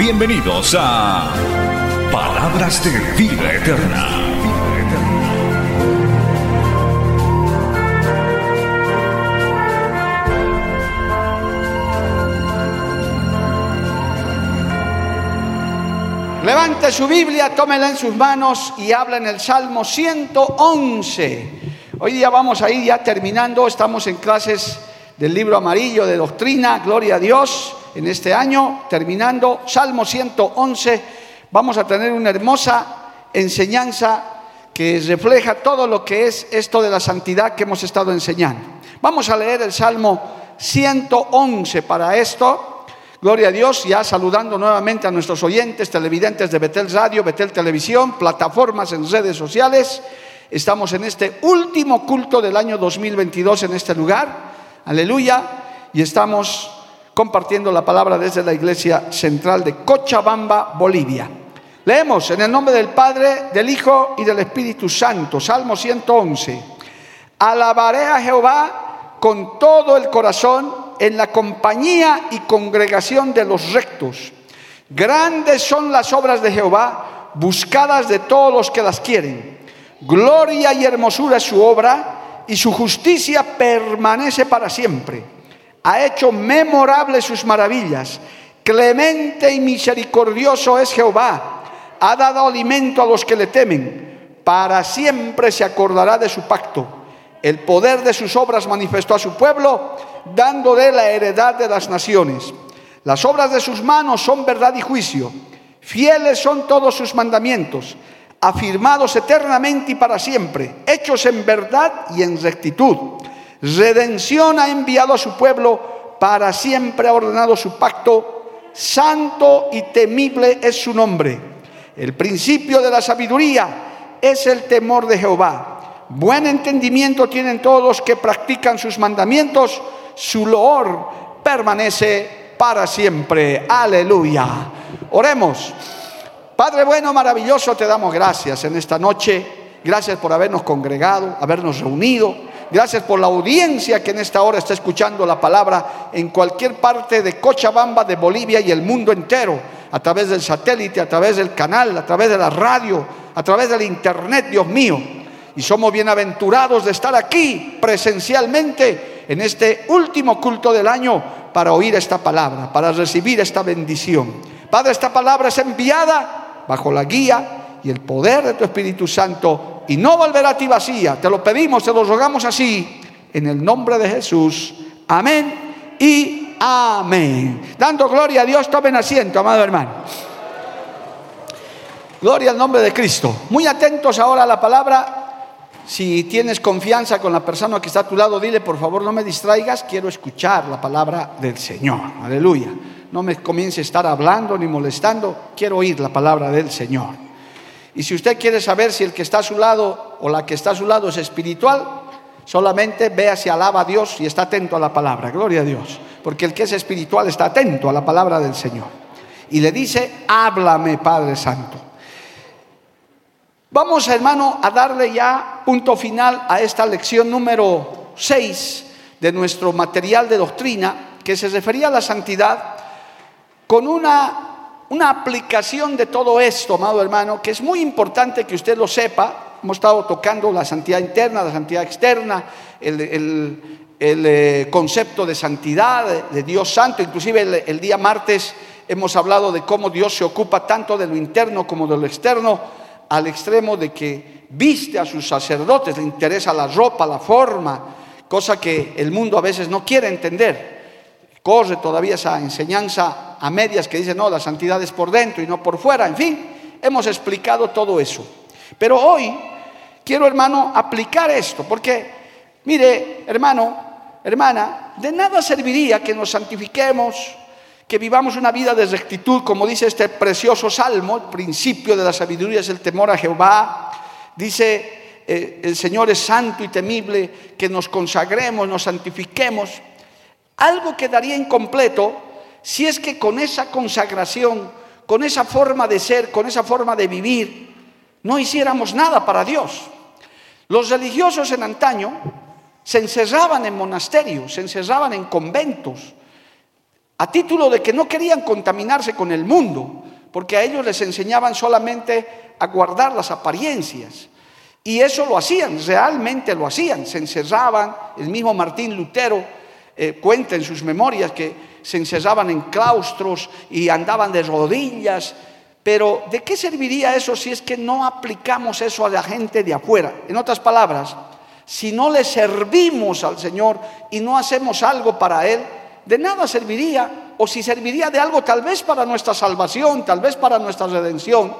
Bienvenidos a Palabras de Vida Eterna. Levante su Biblia, tómela en sus manos y habla en el Salmo 111. Hoy día vamos a ir ya terminando, estamos en clases del libro amarillo de doctrina, gloria a Dios, en este año, terminando Salmo 111, vamos a tener una hermosa enseñanza que refleja todo lo que es esto de la santidad que hemos estado enseñando. Vamos a leer el Salmo 111 para esto. Gloria a Dios, ya saludando nuevamente a nuestros oyentes, televidentes de Betel Radio, Betel Televisión, plataformas en redes sociales. Estamos en este último culto del año 2022 en este lugar. Aleluya. Y estamos compartiendo la palabra desde la iglesia central de Cochabamba, Bolivia. Leemos en el nombre del Padre, del Hijo y del Espíritu Santo, Salmo 111. Alabaré a Jehová con todo el corazón en la compañía y congregación de los rectos. Grandes son las obras de Jehová, buscadas de todos los que las quieren. Gloria y hermosura es su obra, y su justicia permanece para siempre. Ha hecho memorables sus maravillas. Clemente y misericordioso es Jehová. Ha dado alimento a los que le temen. Para siempre se acordará de su pacto. El poder de sus obras manifestó a su pueblo dándole la heredad de las naciones. Las obras de sus manos son verdad y juicio. Fieles son todos sus mandamientos, afirmados eternamente y para siempre, hechos en verdad y en rectitud. Redención ha enviado a su pueblo, para siempre ha ordenado su pacto. Santo y temible es su nombre. El principio de la sabiduría es el temor de Jehová. Buen entendimiento tienen todos los que practican sus mandamientos su loor permanece para siempre. Aleluya. Oremos. Padre bueno, maravilloso, te damos gracias en esta noche. Gracias por habernos congregado, habernos reunido. Gracias por la audiencia que en esta hora está escuchando la palabra en cualquier parte de Cochabamba, de Bolivia y el mundo entero, a través del satélite, a través del canal, a través de la radio, a través del internet, Dios mío. Y somos bienaventurados de estar aquí presencialmente en este último culto del año para oír esta palabra, para recibir esta bendición. Padre, esta palabra es enviada bajo la guía y el poder de tu Espíritu Santo y no volverá a ti vacía. Te lo pedimos, te lo rogamos así, en el nombre de Jesús. Amén y amén. Dando gloria a Dios, tomen asiento, amado hermano. Gloria al nombre de Cristo. Muy atentos ahora a la palabra si tienes confianza con la persona que está a tu lado, dile, por favor, no me distraigas, quiero escuchar la palabra del Señor. Aleluya. No me comience a estar hablando ni molestando, quiero oír la palabra del Señor. Y si usted quiere saber si el que está a su lado o la que está a su lado es espiritual, solamente vea si alaba a Dios y está atento a la palabra. Gloria a Dios. Porque el que es espiritual está atento a la palabra del Señor. Y le dice, háblame, Padre Santo. Vamos, hermano, a darle ya punto final a esta lección número 6 de nuestro material de doctrina, que se refería a la santidad, con una, una aplicación de todo esto, amado hermano, que es muy importante que usted lo sepa. Hemos estado tocando la santidad interna, la santidad externa, el, eh, concepto de santidad, de, Dios santo. Inclusive el día martes hemos hablado de cómo Dios se ocupa tanto de lo interno como de lo externo al extremo de que viste a sus sacerdotes, le interesa la ropa, la forma, cosa que el mundo a veces no quiere entender. Corre todavía esa enseñanza a medias que dice, no, la santidad es por dentro y no por fuera. En fin, hemos explicado todo eso. Pero hoy quiero, hermano, aplicar esto, porque, mire, hermano, hermana, de nada serviría que nos santifiquemos, que vivamos una vida de rectitud, como dice este precioso salmo, el principio de la sabiduría es el temor a Jehová. Dice, eh, el Señor es santo y temible, que nos consagremos, nos santifiquemos. Algo quedaría incompleto si es que con esa consagración, con esa forma de ser, con esa forma de vivir, no hiciéramos nada para Dios. Los religiosos en antaño se encerraban en monasterios, se encerraban en conventos, a título de que no querían contaminarse con el mundo, porque a ellos les enseñaban solamente a guardar las apariencias. Y eso lo hacían, realmente lo hacían, se encerraban, el mismo Martín Lutero eh, cuenta en sus memorias que se encerraban en claustros y andaban de rodillas, pero ¿de qué serviría eso si es que no aplicamos eso a la gente de afuera? En otras palabras, si no le servimos al Señor y no hacemos algo para Él, de nada serviría, o si serviría de algo tal vez para nuestra salvación, tal vez para nuestra redención,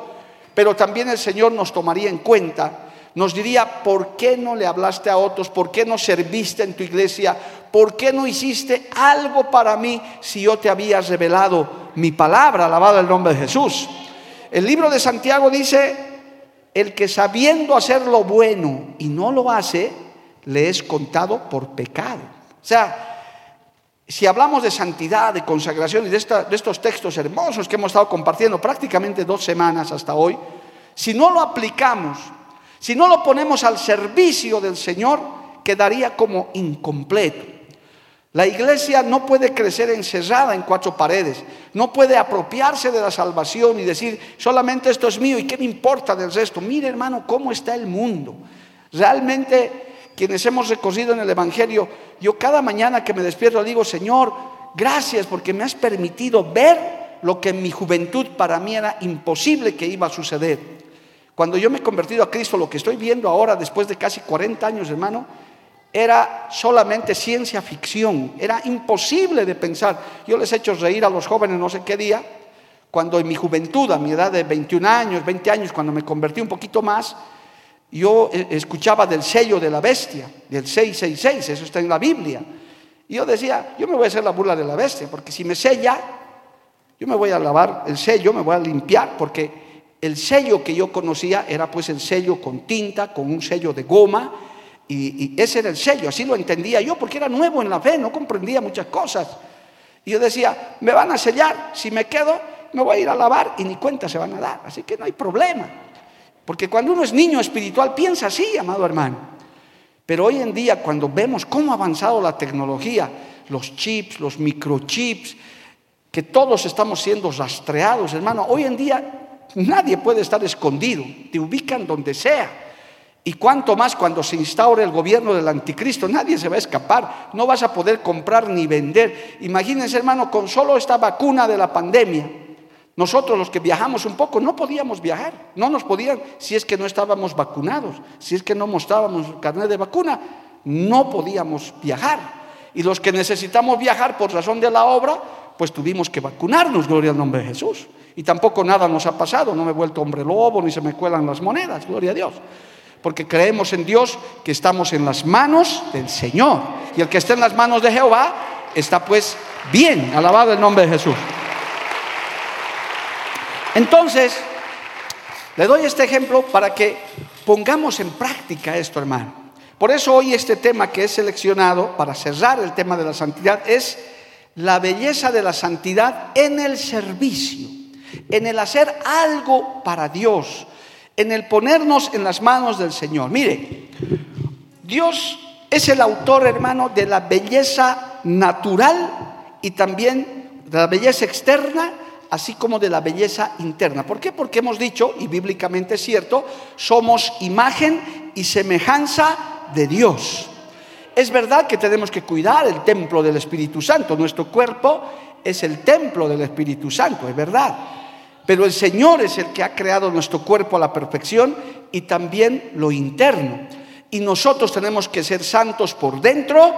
pero también el Señor nos tomaría en cuenta, nos diría, ¿por qué no le hablaste a otros? ¿Por qué no serviste en tu iglesia? ¿Por qué no hiciste algo para mí si yo te había revelado mi palabra? Alabado el nombre de Jesús. El libro de Santiago dice, el que sabiendo hacer lo bueno y no lo hace, le es contado por pecado. O sea, si hablamos de santidad, de consagración y de, estos textos hermosos que hemos estado compartiendo prácticamente dos semanas hasta hoy, si no lo aplicamos, si no lo ponemos al servicio del Señor, quedaría como incompleto. La iglesia no puede crecer encerrada en cuatro paredes, no puede apropiarse de la salvación y decir, solamente esto es mío y qué me importa del resto. Mire hermano, cómo está el mundo. Realmente quienes hemos recorrido en el Evangelio, yo cada mañana que me despierto digo, Señor, gracias porque me has permitido ver lo que en mi juventud para mí era imposible que iba a suceder. Cuando yo me he convertido a Cristo, lo que estoy viendo ahora, después de casi 40 años, hermano, era solamente ciencia ficción, era imposible de pensar. Yo les he hecho reír a los jóvenes no sé qué día, cuando en mi juventud, a mi edad de 21 años, 20 años, cuando me convertí un poquito más, yo eh, escuchaba del sello de la bestia, del 666, eso está en la Biblia. Y yo decía, yo me voy a hacer la burla de la bestia, porque si me sella, yo me voy a lavar el sello, me voy a limpiar, porque el sello que yo conocía era pues el sello con tinta, con un sello de goma, y, ese era el sello, así lo entendía yo, porque era nuevo en la fe, no comprendía muchas cosas. Y yo decía, me van a sellar, si me quedo, me voy a ir a lavar y ni cuenta se van a dar, así que no hay problema. Porque cuando uno es niño espiritual piensa así, amado hermano. Pero hoy en día cuando vemos cómo ha avanzado la tecnología, los chips, los microchips, que todos estamos siendo rastreados, hermano, hoy en día nadie puede estar escondido, te ubican donde sea. Y cuanto más cuando se instaure el gobierno del anticristo, nadie se va a escapar, no vas a poder comprar ni vender. Imagínense, hermano, con solo esta vacuna de la pandemia, nosotros los que viajamos un poco no podíamos viajar, no nos podían si es que no estábamos vacunados, si es que no mostrábamos carnet de vacuna, no podíamos viajar. Y los que necesitamos viajar por razón de la obra, pues tuvimos que vacunarnos, gloria al nombre de Jesús. Y tampoco nada nos ha pasado, no me he vuelto hombre lobo, ni se me cuelan las monedas, gloria a Dios. Porque creemos en Dios que estamos en las manos del Señor. Y el que está en las manos de Jehová está pues bien, alabado el nombre de Jesús. Entonces, le doy este ejemplo para que pongamos en práctica esto, hermano. Por eso hoy este tema que he seleccionado para cerrar el tema de la santidad es la belleza de la santidad en el servicio, en el hacer algo para Dios, en el ponernos en las manos del Señor. Mire, Dios es el autor, hermano, de la belleza natural y también de la belleza externa así como de la belleza interna. ¿Por qué? Porque hemos dicho, y bíblicamente es cierto, somos imagen y semejanza de Dios. Es verdad que tenemos que cuidar el templo del Espíritu Santo. Nuestro cuerpo es el templo del Espíritu Santo, es verdad. Pero el Señor es el que ha creado nuestro cuerpo a la perfección y también lo interno. Y nosotros tenemos que ser santos por dentro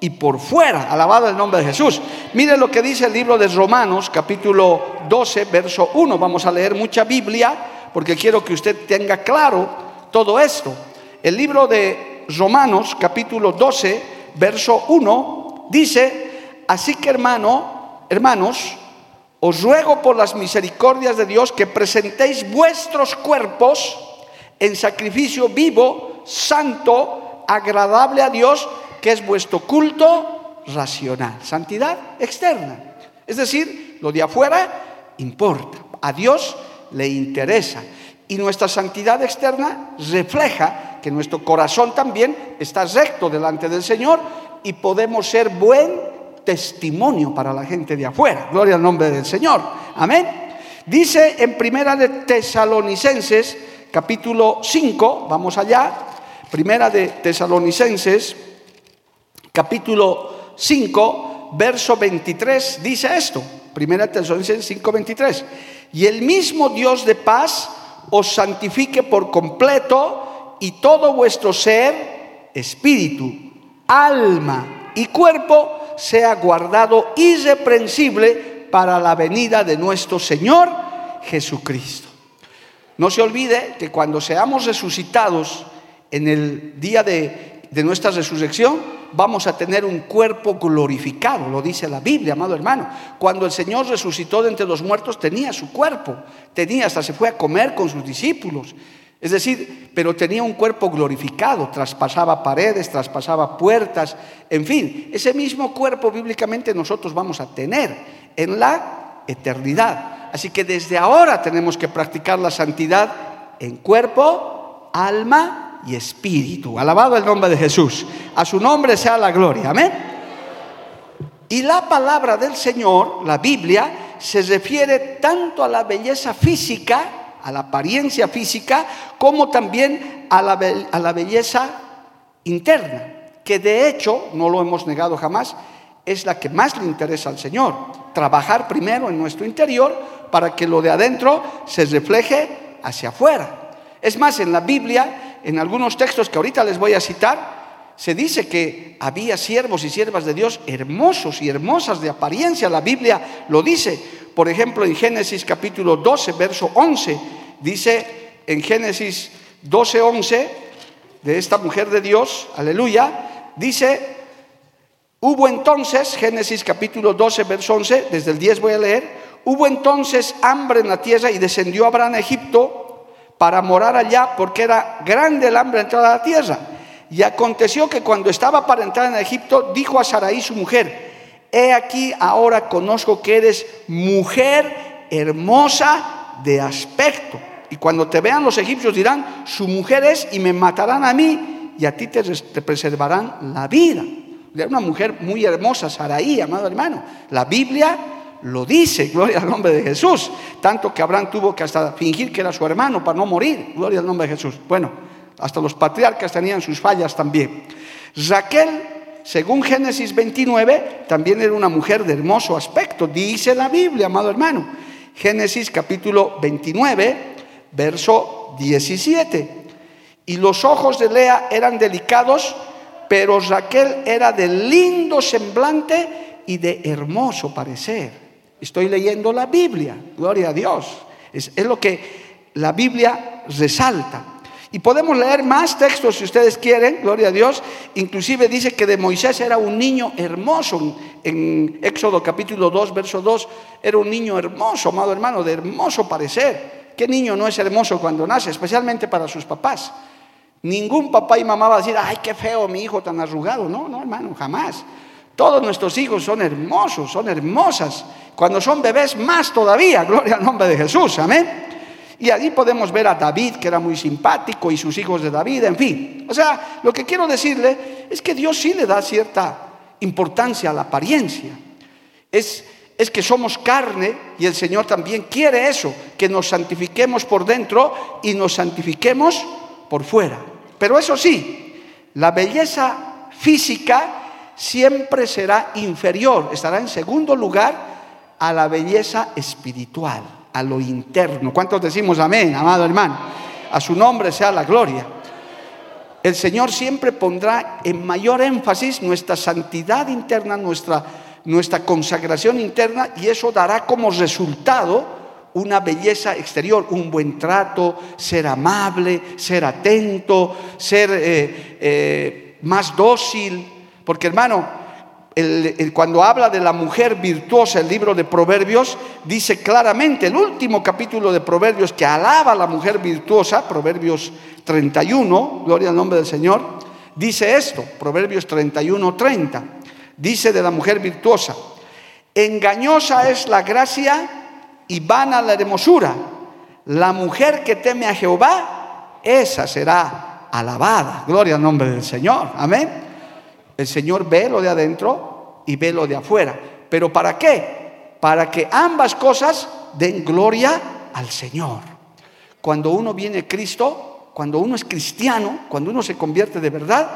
y por fuera. Alabado el nombre de Jesús. Mire lo que dice el libro de Romanos, capítulo 12, verso 1. Vamos a leer mucha Biblia porque quiero que usted tenga claro todo esto. El libro de Romanos, capítulo 12, verso 1, dice, así que hermano, hermanos, os ruego por las misericordias de Dios que presentéis vuestros cuerpos en sacrificio vivo, santo, agradable a Dios, que es vuestro culto racional. Santidad externa. Es decir, lo de afuera importa. A Dios le interesa. Y nuestra santidad externa refleja que nuestro corazón también está recto delante del Señor y podemos ser buen testimonio para la gente de afuera. Gloria al nombre del Señor. Amén. Dice en Primera de Tesalonicenses, capítulo 5, vamos allá. Primera de Tesalonicenses, capítulo 5, verso 23, dice esto. Primera de Tesalonicenses 5, 23. Y el mismo Dios de paz os santifique por completo y todo vuestro ser, espíritu, alma y cuerpo sea guardado irreprensible para la venida de nuestro Señor Jesucristo. No se olvide que cuando seamos resucitados en el día de, de nuestra resurrección, vamos a tener un cuerpo glorificado, lo dice la Biblia, amado hermano. Cuando el Señor resucitó de entre los muertos, tenía su cuerpo, tenía, hasta se fue a comer con sus discípulos. Es decir, pero tenía un cuerpo glorificado, traspasaba paredes, traspasaba puertas, en fin, ese mismo cuerpo bíblicamente nosotros vamos a tener en la eternidad. Así que desde ahora tenemos que practicar la santidad en cuerpo, alma y espíritu. Alabado el nombre de Jesús. A su nombre sea la gloria. Amén. Y la palabra del Señor, la Biblia, se refiere tanto a la belleza física, a la apariencia física, como también a la, a la belleza interna, que de hecho, no lo hemos negado jamás, es la que más le interesa al Señor. Trabajar primero en nuestro interior para que lo de adentro se refleje hacia afuera. Es más, en la Biblia en algunos textos que ahorita les voy a citar, se dice que había siervos y siervas de Dios hermosos y hermosas de apariencia. La Biblia lo dice. Por ejemplo, en Génesis capítulo 12, verso 11, dice en Génesis 12, 11, de esta mujer de Dios, aleluya, dice, hubo entonces, Génesis capítulo 12, verso 11, desde el 10 voy a leer, hubo entonces hambre en la tierra y descendió Abraham a Egipto para morar allá porque era grande el hambre entrar a la tierra. Y aconteció que cuando estaba para entrar en Egipto, dijo a Saraí su mujer, he aquí ahora conozco que eres mujer hermosa de aspecto. Y cuando te vean los egipcios dirán, su mujer es y me matarán a mí y a ti te, preservarán la vida. Era una mujer muy hermosa, Saraí, amado hermano. La Biblia lo dice, gloria al nombre de Jesús. Tanto que Abraham tuvo que hasta fingir que era su hermano para no morir, gloria al nombre de Jesús. Bueno, hasta los patriarcas tenían sus fallas también. Raquel, según Génesis 29, también era una mujer de hermoso aspecto, dice la Biblia, amado hermano. Génesis capítulo 29, verso 17. Y los ojos de Lea eran delicados, pero Raquel era de lindo semblante y de hermoso parecer. Estoy leyendo la Biblia, gloria a Dios. Es, lo que la Biblia resalta. Y podemos leer más textos si ustedes quieren, gloria a Dios. Inclusive dice que de Moisés era un niño hermoso. En Éxodo capítulo 2, verso 2, era un niño hermoso, amado hermano, de hermoso parecer. ¿Qué niño no es hermoso cuando nace? Especialmente para sus papás. Ningún papá y mamá va a decir, ay, qué feo mi hijo tan arrugado. No, no, hermano, jamás. Todos nuestros hijos son hermosos, son hermosas. Cuando son bebés, más todavía, gloria al nombre de Jesús, amén. Y allí podemos ver a David, que era muy simpático, y sus hijos de David, en fin. O sea, lo que quiero decirle es que Dios sí le da cierta importancia a la apariencia. Es, es que somos carne y el Señor también quiere eso, que nos santifiquemos por dentro y nos santifiquemos por fuera. Pero eso sí, la belleza física siempre será inferior, estará en segundo lugar a la belleza espiritual, a lo interno. ¿Cuántos decimos amén, amado hermano? A su nombre sea la gloria. El Señor siempre pondrá en mayor énfasis nuestra santidad interna, nuestra, nuestra consagración interna, y eso dará como resultado una belleza exterior, un buen trato, ser amable, ser atento, ser eh, eh, más dócil. Porque hermano, cuando habla de la mujer virtuosa, el libro de Proverbios, dice claramente, el último capítulo de Proverbios que alaba a la mujer virtuosa, Proverbios 31, gloria al nombre del Señor, dice esto, Proverbios 31, 30, dice de la mujer virtuosa, engañosa es la gracia y vana la hermosura, la mujer que teme a Jehová, esa será alabada, gloria al nombre del Señor, amén. El Señor ve lo de adentro y ve lo de afuera. ¿Pero para qué? Para que ambas cosas den gloria al Señor. Cuando uno viene a Cristo, cuando uno es cristiano, cuando uno se convierte de verdad,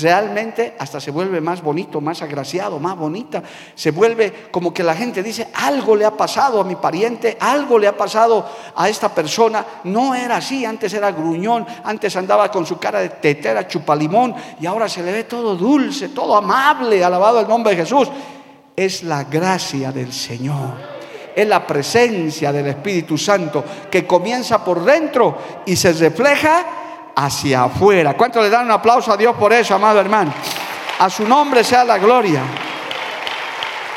realmente hasta se vuelve más bonito, más agraciado, más bonita. Se vuelve como que la gente dice, algo le ha pasado a mi pariente, algo le ha pasado a esta persona. No era así, antes era gruñón, antes andaba con su cara de tetera, chupalimón, y ahora se le ve todo dulce, todo amable, alabado el nombre de Jesús. Es la gracia del Señor es la presencia del Espíritu Santo que comienza por dentro y se refleja hacia afuera. ¿Cuánto le dan un aplauso a Dios por eso, amado hermano? A su nombre sea la gloria.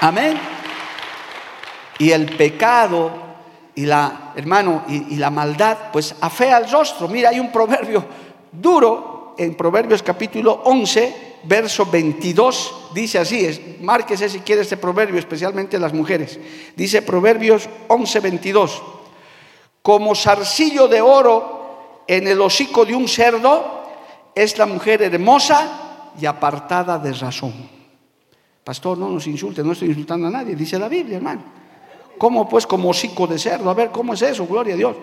Amén. Y el pecado y la, hermano, y, la maldad, pues afea el rostro. Mira, hay un proverbio duro en Proverbios capítulo 11, verso 22. Dice así, es, márquese si quiere este proverbio, especialmente las mujeres. Dice Proverbios 11, 22. Como zarcillo de oro en el hocico de un cerdo es la mujer hermosa y apartada de razón. Pastor, no nos insulte, no estoy insultando a nadie, dice la Biblia, hermano. ¿Cómo pues como hocico de cerdo? A ver, ¿cómo es eso? Gloria a Dios.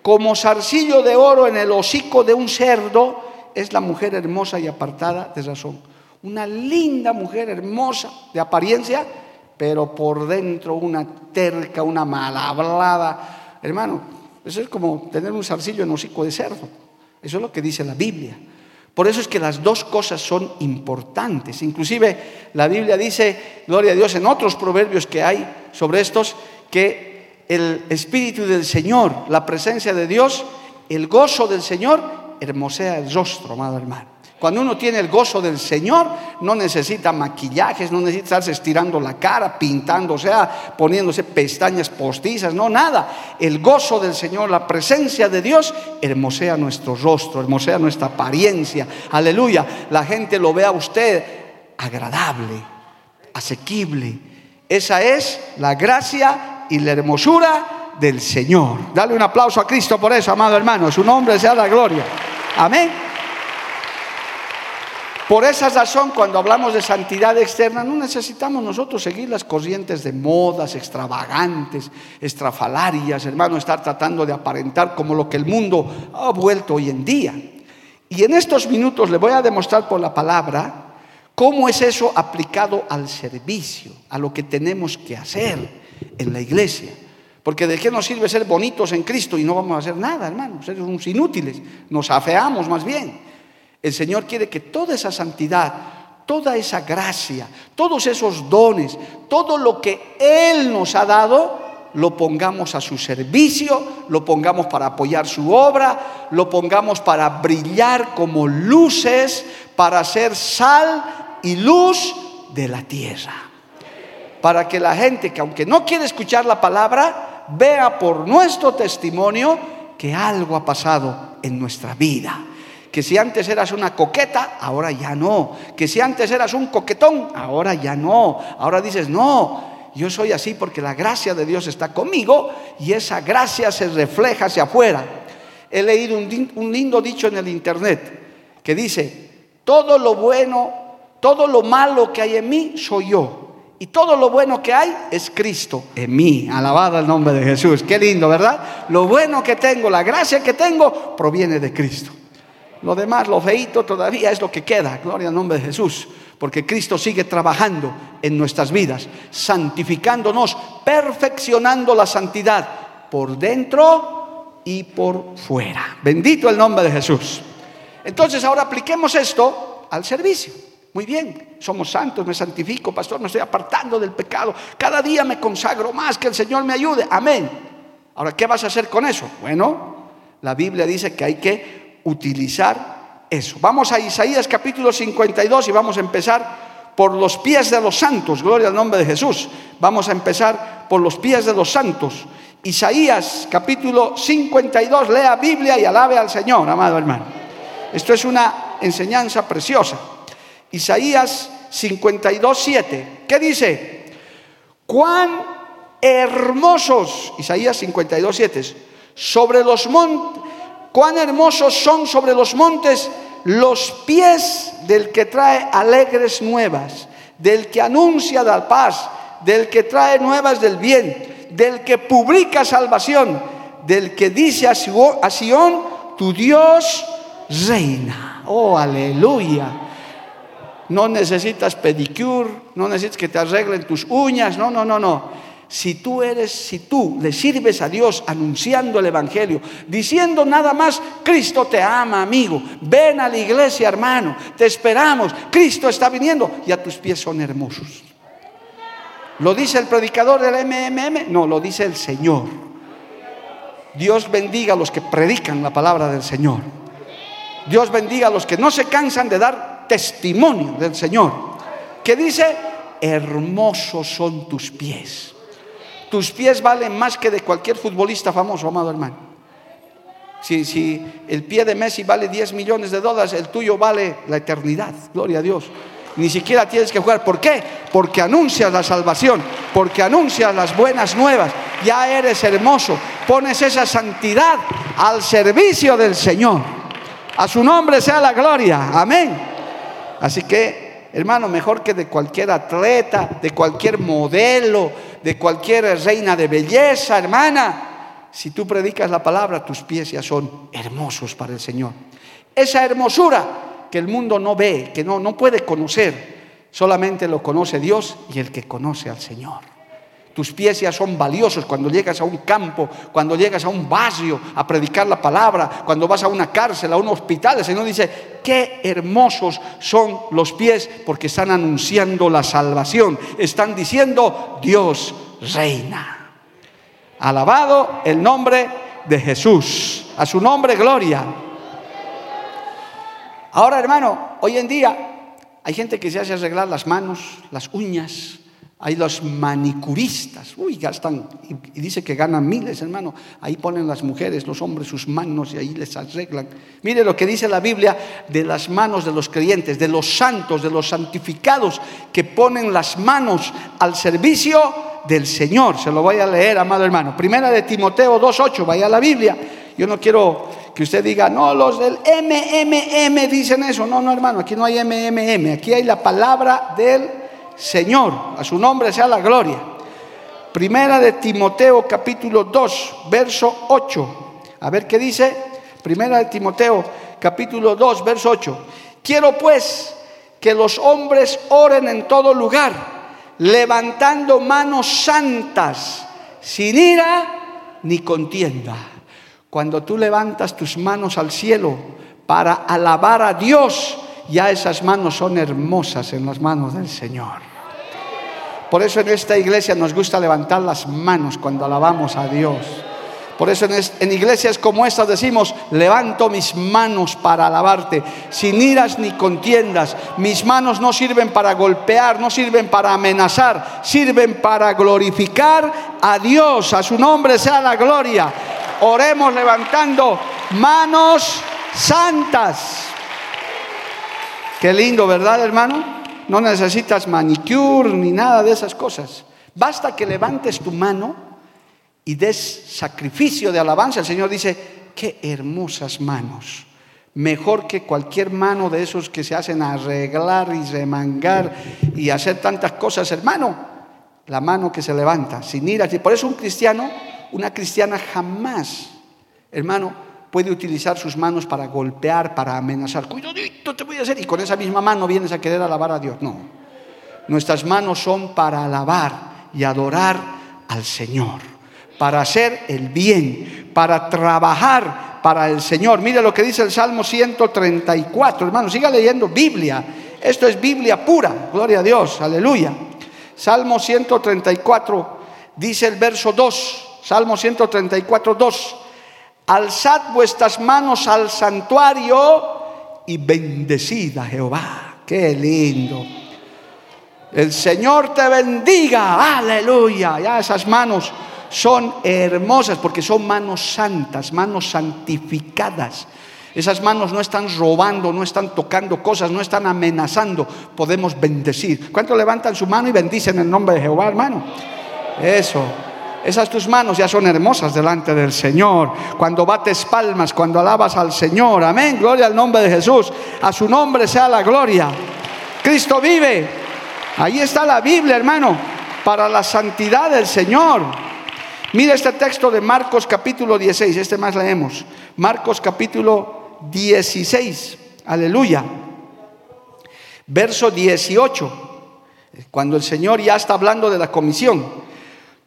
Como zarcillo de oro en el hocico de un cerdo es la mujer hermosa y apartada de razón. Una linda mujer hermosa de apariencia, pero por dentro una terca, una mal hablada. Hermano, eso es como tener un zarcillo en hocico de cerdo. Eso es lo que dice la Biblia. Por eso es que las dos cosas son importantes. Inclusive la Biblia dice, gloria a Dios, en otros proverbios que hay sobre estos, que el Espíritu del Señor, la presencia de Dios, el gozo del Señor, hermosea el rostro, amado hermano. Cuando uno tiene el gozo del Señor, no necesita maquillajes, no necesita estarse estirando la cara, pintando, o sea, poniéndose pestañas postizas, no, nada. El gozo del Señor, la presencia de Dios, hermosea nuestro rostro, hermosea nuestra apariencia. Aleluya. La gente lo ve a usted agradable, asequible. Esa es la gracia y la hermosura del Señor. Dale un aplauso a Cristo por eso, amado hermano. Su nombre sea la gloria. Amén. Por esa razón, cuando hablamos de santidad externa, no necesitamos nosotros seguir las corrientes de modas extravagantes, estrafalarias, hermano, estar tratando de aparentar como lo que el mundo ha vuelto hoy en día. Y en estos minutos le voy a demostrar por la palabra cómo es eso aplicado al servicio, a lo que tenemos que hacer en la iglesia. Porque de qué nos sirve ser bonitos en Cristo y no vamos a hacer nada, hermano, ser unos inútiles, nos afeamos más bien. El Señor quiere que toda esa santidad, toda esa gracia, todos esos dones, todo lo que Él nos ha dado, lo pongamos a su servicio, lo pongamos para apoyar su obra, lo pongamos para brillar como luces, para ser sal y luz de la tierra. Para que la gente que aunque no quiere escuchar la palabra, vea por nuestro testimonio que algo ha pasado en nuestra vida que si antes eras una coqueta, ahora ya no. Que si antes eras un coquetón, ahora ya no. Ahora dices, no, yo soy así porque la gracia de Dios está conmigo y esa gracia se refleja hacia afuera. He leído un, lindo dicho en el internet que dice, todo lo bueno, todo lo malo que hay en mí soy yo. Y todo lo bueno que hay es Cristo en mí. Alabado el nombre de Jesús. Qué lindo, ¿verdad? Lo bueno que tengo, la gracia que tengo, proviene de Cristo. Lo demás, lo feito todavía es lo que queda. Gloria al nombre de Jesús. Porque Cristo sigue trabajando en nuestras vidas, santificándonos, perfeccionando la santidad por dentro y por fuera. Bendito el nombre de Jesús. Entonces ahora apliquemos esto al servicio. Muy bien, somos santos, me santifico, pastor, me estoy apartando del pecado. Cada día me consagro más, que el Señor me ayude. Amén. Ahora, ¿qué vas a hacer con eso? Bueno, la Biblia dice que hay que utilizar eso. Vamos a Isaías capítulo 52 y vamos a empezar por los pies de los santos, gloria al nombre de Jesús. Vamos a empezar por los pies de los santos. Isaías capítulo 52, lea Biblia y alabe al Señor, amado hermano. Esto es una enseñanza preciosa. Isaías 52, 7. ¿Qué dice? Cuán hermosos, Isaías 52, 7, sobre los montes, cuán hermosos son sobre los montes los pies del que trae alegres nuevas, del que anuncia la paz, del que trae nuevas del bien, del que publica salvación, del que dice a Sión, tu Dios reina. Oh, aleluya. No necesitas pedicure, no necesitas que te arreglen tus uñas, no, no, no, no si tú eres, si tú le sirves a Dios anunciando el Evangelio, diciendo nada más, Cristo te ama, amigo, ven a la iglesia, hermano, te esperamos, Cristo está viniendo y a tus pies son hermosos. ¿Lo dice el predicador del MMM? No, lo dice el Señor. Dios bendiga a los que predican la palabra del Señor. Dios bendiga a los que no se cansan de dar testimonio del Señor. Que dice, hermosos son tus pies tus pies valen más que de cualquier futbolista famoso, amado hermano. Si, el pie de Messi vale 10 millones de dólares, el tuyo vale la eternidad. Gloria a Dios. Ni siquiera tienes que jugar. ¿Por qué? Porque anuncias la salvación, porque anuncias las buenas nuevas. Ya eres hermoso. Pones esa santidad al servicio del Señor. A su nombre sea la gloria. Amén. Así que, hermano, mejor que de cualquier atleta, de cualquier modelo, de cualquier reina de belleza, hermana. Si tú predicas la palabra, tus pies ya son hermosos para el Señor. Esa hermosura que el mundo no ve, que no, no puede conocer, solamente lo conoce Dios y el que conoce al Señor. Tus pies ya son valiosos cuando llegas a un campo, cuando llegas a un barrio a predicar la palabra, cuando vas a una cárcel, a un hospital. El Señor dice, qué hermosos son los pies porque están anunciando la salvación. Están diciendo, Dios reina. Alabado el nombre de Jesús. A su nombre, gloria. Ahora, hermano, hoy en día hay gente que se hace arreglar las manos, las uñas, hay los manicuristas, uy, gastan, y dice que ganan miles, hermano. Ahí ponen las mujeres, los hombres sus manos y ahí les arreglan. Mire lo que dice la Biblia de las manos de los creyentes, de los santos, de los santificados que ponen las manos al servicio del Señor. Se lo voy a leer, amado hermano. Primera de Timoteo 2.8, vaya a la Biblia. Yo no quiero que usted diga, no, los del MMM dicen eso. No, no, hermano, aquí no hay MMM, aquí hay la palabra del Señor, a su nombre sea la gloria. Primera de Timoteo capítulo 2, verso 8. A ver qué dice. Primera de Timoteo capítulo 2, verso 8. Quiero pues que los hombres oren en todo lugar, levantando manos santas, sin ira ni contienda. Cuando tú levantas tus manos al cielo para alabar a Dios, ya esas manos son hermosas en las manos del Señor. Por eso en esta iglesia nos gusta levantar las manos cuando alabamos a Dios. Por eso en, iglesias como estas decimos, levanto mis manos para alabarte, sin iras ni contiendas. Mis manos no sirven para golpear, no sirven para amenazar, sirven para glorificar a Dios. A su nombre sea la gloria. Oremos levantando manos santas. Qué lindo, ¿verdad, hermano? no necesitas manicure ni nada de esas cosas. Basta que levantes tu mano y des sacrificio de alabanza. El Señor dice, qué hermosas manos. Mejor que cualquier mano de esos que se hacen arreglar y remangar y hacer tantas cosas, hermano. La mano que se levanta sin ira. Por eso un cristiano, una cristiana jamás, hermano, puede utilizar sus manos para golpear, para amenazar. Cuidadito te voy a hacer. Y con esa misma mano vienes a querer alabar a Dios. No. Nuestras manos son para alabar y adorar al Señor. Para hacer el bien. Para trabajar para el Señor. Mire lo que dice el Salmo 134. Hermano, siga leyendo Biblia. Esto es Biblia pura. Gloria a Dios. Aleluya. Salmo 134 dice el verso 2. Salmo 134, 2 alzad vuestras manos al santuario y bendecid a Jehová. Qué lindo. El Señor te bendiga. Aleluya. Ya esas manos son hermosas porque son manos santas, manos santificadas. Esas manos no están robando, no están tocando cosas, no están amenazando. Podemos bendecir. ¿Cuántos levantan su mano y bendicen el nombre de Jehová, hermano? Eso. Esas tus manos ya son hermosas delante del Señor. Cuando bates palmas, cuando alabas al Señor. Amén. Gloria al nombre de Jesús. A su nombre sea la gloria. Cristo vive. Ahí está la Biblia, hermano, para la santidad del Señor. Mira este texto de Marcos capítulo 16. Este más leemos. Marcos capítulo 16. Aleluya. Verso 18. Cuando el Señor ya está hablando de la comisión.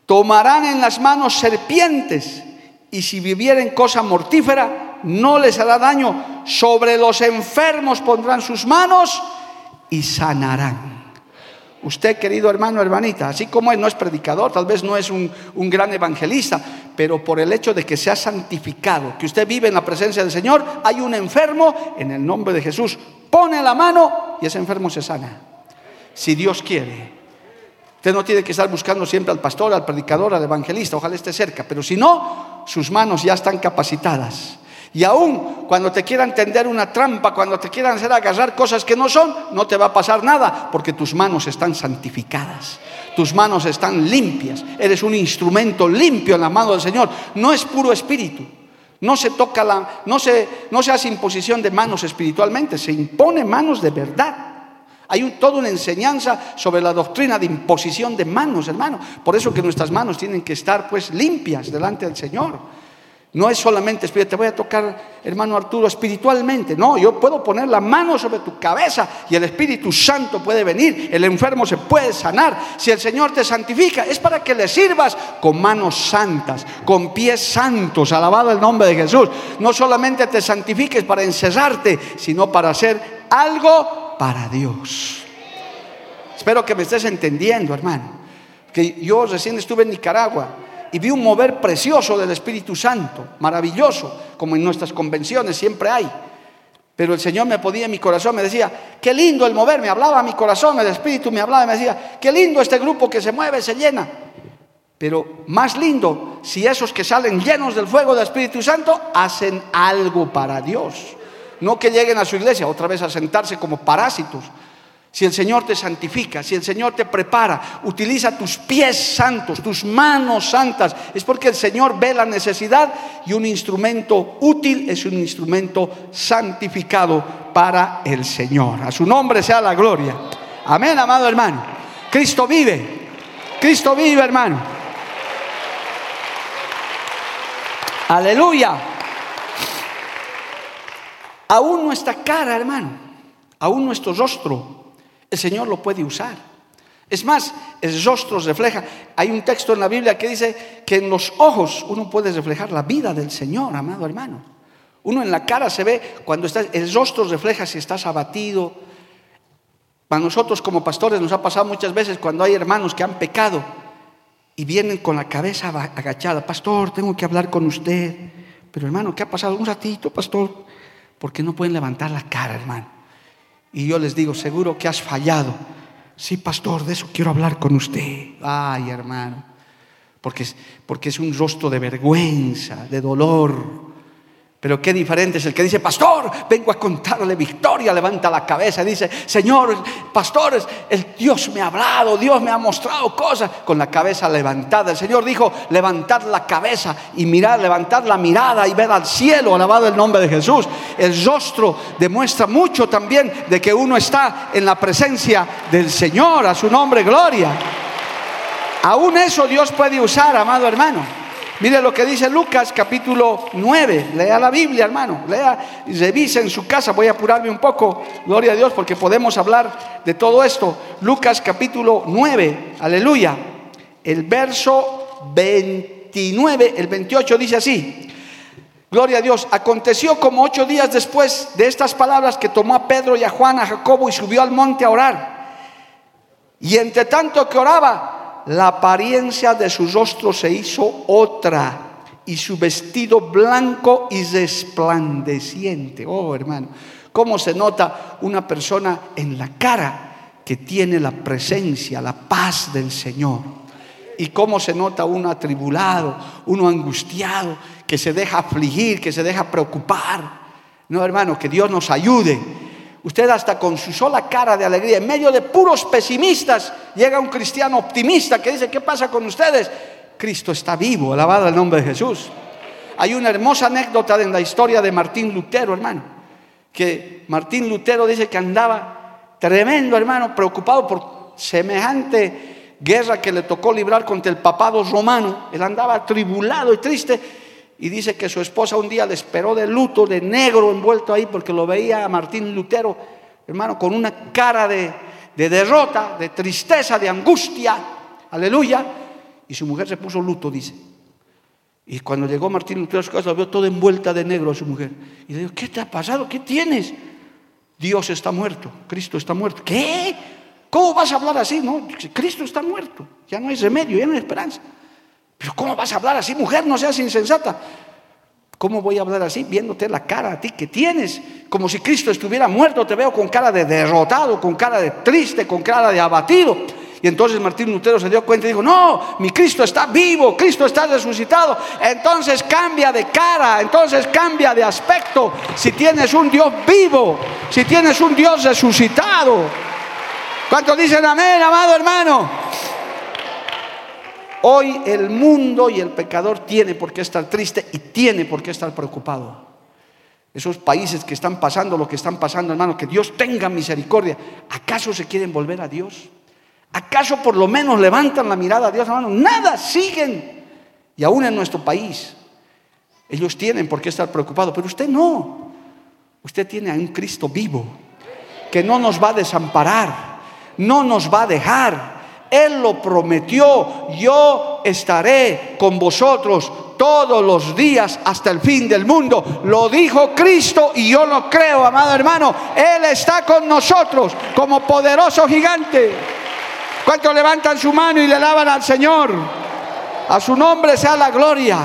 Tomarán en las manos serpientes y si vivieren cosa mortífera no les hará daño. Sobre los enfermos pondrán sus manos y sanarán. Usted, querido hermano, hermanita, así como él no es predicador, tal vez no es un, un, gran evangelista, pero por el hecho de que sea santificado, que usted vive en la presencia del Señor, hay un enfermo en el nombre de Jesús. Pone la mano y ese enfermo se sana. Si Dios quiere. Usted no tiene que estar buscando siempre al pastor, al predicador, al evangelista, ojalá esté cerca, pero si no, sus manos ya están capacitadas. Y aún cuando te quieran tender una trampa, cuando te quieran hacer agarrar cosas que no son, no te va a pasar nada porque tus manos están santificadas. Tus manos están limpias. Eres un instrumento limpio en la mano del Señor. No es puro espíritu. No se toca la, no se, no se hace imposición de manos espiritualmente, se impone manos de verdad. Hay toda una enseñanza sobre la doctrina de imposición de manos, hermano. Por eso que nuestras manos tienen que estar pues limpias delante del Señor. No es solamente te voy a tocar, hermano Arturo, espiritualmente. No, yo puedo poner la mano sobre tu cabeza y el Espíritu Santo puede venir, el enfermo se puede sanar. Si el Señor te santifica, es para que le sirvas con manos santas, con pies santos, alabado el nombre de Jesús. No solamente te santifiques para encerrarte, sino para hacer algo para Dios. Espero que me estés entendiendo, hermano. Que yo recién estuve en Nicaragua y vi un mover precioso del Espíritu Santo, maravilloso, como en nuestras convenciones siempre hay. Pero el Señor me podía en mi corazón, me decía, qué lindo el mover, me hablaba mi corazón, el Espíritu me hablaba y me decía, qué lindo este grupo que se mueve, se llena. Pero más lindo si esos que salen llenos del fuego del Espíritu Santo hacen algo para Dios. No que lleguen a su iglesia otra vez a sentarse como parásitos, si el Señor te santifica, si el Señor te prepara, utiliza tus pies santos, tus manos santas, es porque el Señor ve la necesidad y un instrumento útil es un instrumento santificado para el Señor. A su nombre sea la gloria. Amén, amado hermano. Cristo vive. Cristo vive, hermano. Aleluya. Aún nuestra cara, hermano. Aún nuestro rostro el Señor lo puede usar. Es más, el rostro refleja. Hay un texto en la Biblia que dice que en los ojos uno puede reflejar la vida del Señor, amado hermano. Uno en la cara se ve cuando está, el rostro refleja si estás abatido. Para nosotros como pastores nos ha pasado muchas veces cuando hay hermanos que han pecado y vienen con la cabeza agachada. Pastor, tengo que hablar con usted. Pero hermano, ¿qué ha pasado? Un ratito, pastor. Porque no pueden levantar la cara, hermano. Y yo les digo, seguro que has fallado. Sí, pastor, de eso quiero hablar con usted. Ay, hermano. Porque, porque es un rostro de vergüenza, de dolor, pero qué diferente es el que dice, pastor, vengo a contarle victoria, levanta la cabeza y dice, Señor, pastores, el Dios me ha hablado, Dios me ha mostrado cosas, con la cabeza levantada. El Señor dijo, levantad la cabeza y mirad, levantad la mirada y ved al cielo, alabado el nombre de Jesús. El rostro demuestra mucho también de que uno está en la presencia del Señor, a su nombre, gloria. Aún eso Dios puede usar, amado hermano. Mire lo que dice Lucas capítulo 9. Lea la Biblia, hermano. Lea y revise en su casa. Voy a apurarme un poco. Gloria a Dios porque podemos hablar de todo esto. Lucas capítulo 9. Aleluya. El verso 29, el 28 dice así. Gloria a Dios. Aconteció como ocho días después de estas palabras que tomó a Pedro y a Juan, a Jacobo y subió al monte a orar. Y entre tanto que oraba, la apariencia de su rostro se hizo otra y su vestido blanco y resplandeciente. Oh, hermano, ¿cómo se nota una persona en la cara que tiene la presencia, la paz del Señor. Y cómo se nota uno atribulado, uno angustiado, que se deja afligir, que se deja preocupar. No, hermano, que Dios nos ayude. Usted hasta con su sola cara de alegría, en medio de puros pesimistas, llega un cristiano optimista que dice, ¿qué pasa con ustedes? Cristo está vivo, alabado el nombre de Jesús. Hay una hermosa anécdota en la historia de Martín Lutero, hermano, que Martín Lutero dice que andaba tremendo, hermano, preocupado por semejante guerra que le tocó librar contra el papado romano. Él andaba atribulado y triste y dice que su esposa un día le esperó de luto, de negro envuelto ahí, porque lo veía a Martín Lutero, hermano, con una cara de, de derrota, de tristeza, de angustia. Aleluya. Y su mujer se puso luto, dice. Y cuando llegó Martín Lutero a su casa, vio toda envuelta de negro a su mujer. Y le dijo, ¿qué te ha pasado? ¿Qué tienes? Dios está muerto, Cristo está muerto. ¿Qué? ¿Cómo vas a hablar así? No, Cristo está muerto. Ya no hay remedio, ya no hay esperanza. Pero ¿cómo vas a hablar así, mujer? No seas insensata. ¿Cómo voy a hablar así viéndote la cara a ti que tienes? Como si Cristo estuviera muerto, te veo con cara de derrotado, con cara de triste, con cara de abatido. Y entonces Martín Lutero se dio cuenta y dijo, no, mi Cristo está vivo, Cristo está resucitado. Entonces cambia de cara, entonces cambia de aspecto. Si tienes un Dios vivo, si tienes un Dios resucitado. ¿Cuántos dicen amén, amado hermano? Hoy el mundo y el pecador tiene por qué estar triste y tiene por qué estar preocupado. Esos países que están pasando lo que están pasando, hermano, que Dios tenga misericordia. ¿Acaso se quieren volver a Dios? ¿Acaso por lo menos levantan la mirada a Dios, hermano? Nada, siguen. Y aún en nuestro país, ellos tienen por qué estar preocupados, pero usted no. Usted tiene a un Cristo vivo que no nos va a desamparar, no nos va a dejar. Él lo prometió, yo estaré con vosotros todos los días hasta el fin del mundo. Lo dijo Cristo y yo lo creo, amado hermano. Él está con nosotros como poderoso gigante. ¿Cuántos levantan su mano y le alaban al Señor? A su nombre sea la gloria.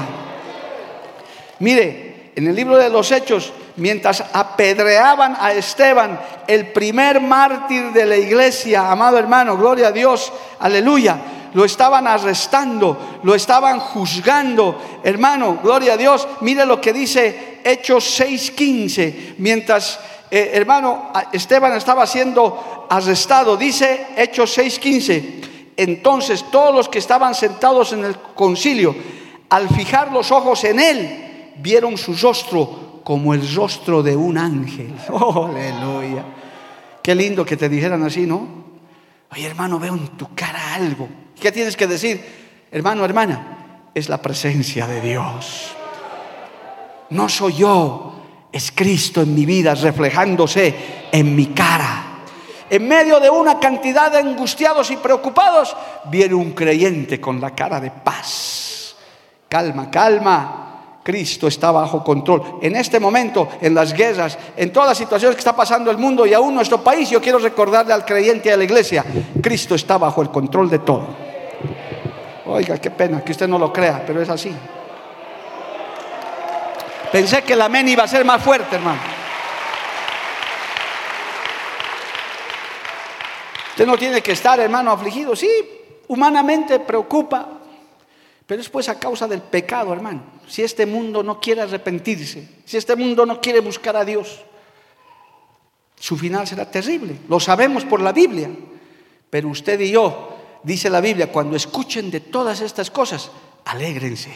Mire, en el libro de los Hechos, mientras apedreaban a Esteban, el primer mártir de la iglesia, amado hermano, gloria a Dios, aleluya, lo estaban arrestando, lo estaban juzgando. Hermano, gloria a Dios, mire lo que dice Hechos 6:15, mientras eh, hermano, Esteban estaba siendo arrestado. Dice Hechos 6:15. Entonces todos los que estaban sentados en el concilio, al fijar los ojos en él, vieron su rostro como el rostro de un ángel. Oh, aleluya. Qué lindo que te dijeran así, ¿no? Oye, hermano, veo en tu cara algo. ¿Qué tienes que decir? Hermano, hermana, es la presencia de Dios. No soy yo, es Cristo en mi vida reflejándose en mi cara. En medio de una cantidad de angustiados y preocupados, viene un creyente con la cara de paz. Calma, calma. Cristo está bajo control. En este momento, en las guerras, en todas las situaciones que está pasando el mundo y aún nuestro país, yo quiero recordarle al creyente y a la iglesia, Cristo está bajo el control de todo. Oiga, qué pena que usted no lo crea, pero es así. Pensé que el amén iba a ser más fuerte, hermano. Usted no tiene que estar, hermano, afligido. Sí, humanamente preocupa, pero es pues a causa del pecado, hermano. Si este mundo no quiere arrepentirse, si este mundo no quiere buscar a Dios, su final será terrible. Lo sabemos por la Biblia. Pero usted y yo, dice la Biblia, cuando escuchen de todas estas cosas, alégrense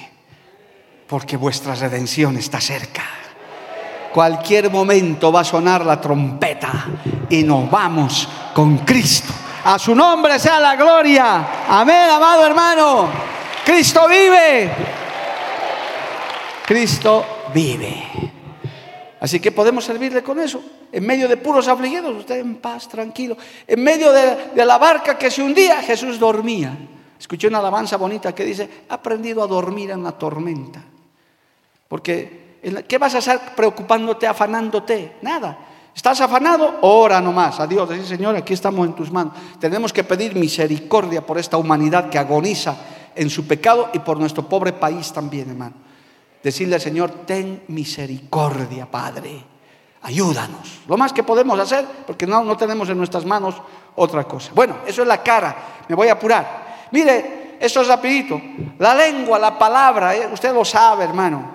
porque vuestra redención está cerca. Cualquier momento va a sonar la trompeta y nos vamos con Cristo. A su nombre sea la gloria. Amén, amado hermano. Cristo vive. Cristo vive. Así que podemos servirle con eso. En medio de puros afligidos, usted en paz, tranquilo. En medio de, la barca que se hundía, Jesús dormía. Escuché una alabanza bonita que dice, ha aprendido a dormir en la tormenta. Porque, ¿qué vas a estar preocupándote, afanándote? Nada. ¿Estás afanado? Ora nomás a Dios. Señor, aquí estamos en tus manos. Tenemos que pedir misericordia por esta humanidad que agoniza en su pecado y por nuestro pobre país también, hermano. Decirle al Señor, ten misericordia, Padre. ayúdanos. Lo más que podemos hacer, porque no, no tenemos en nuestras manos otra cosa. Bueno, eso es la cara, me voy a apurar. Mire, esto es rapidito. La lengua, la palabra, eh, usted lo sabe, hermano.